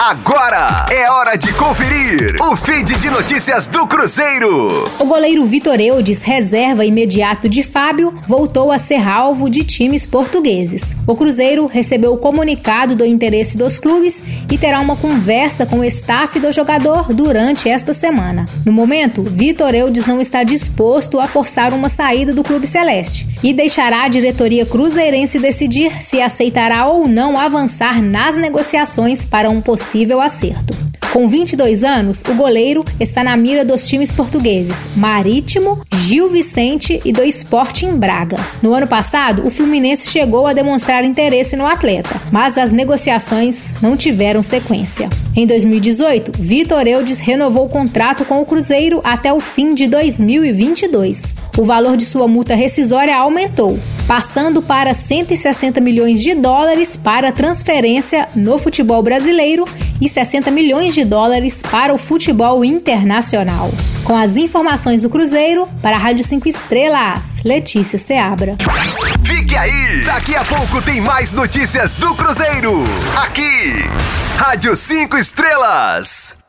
Agora é hora de conferir o feed de notícias do Cruzeiro. O goleiro Vitor Eudes, reserva imediato de Fábio, voltou a ser alvo de times portugueses. O Cruzeiro recebeu o comunicado do interesse dos clubes e terá uma conversa com o staff do jogador durante esta semana. No momento, Vitor Eudes não está disposto a forçar uma saída do clube celeste e deixará a diretoria cruzeirense decidir se aceitará ou não avançar nas negociações para um possível acerto. Com 22 anos, o goleiro está na mira dos times portugueses Marítimo, Gil Vicente e do Sporting Braga. No ano passado, o Fluminense chegou a demonstrar interesse no atleta, mas as negociações não tiveram sequência. Em 2018, Vitor Eudes renovou o contrato com o Cruzeiro até o fim de 2022. O valor de sua multa rescisória aumentou, passando para 160 milhões de dólares para transferência no futebol brasileiro e 60 milhões de dólares para o futebol internacional. Com as informações do Cruzeiro, para a Rádio 5 Estrelas, Letícia Seabra. Fique aí! Daqui a pouco tem mais notícias do Cruzeiro. Aqui, Rádio 5 Estrelas.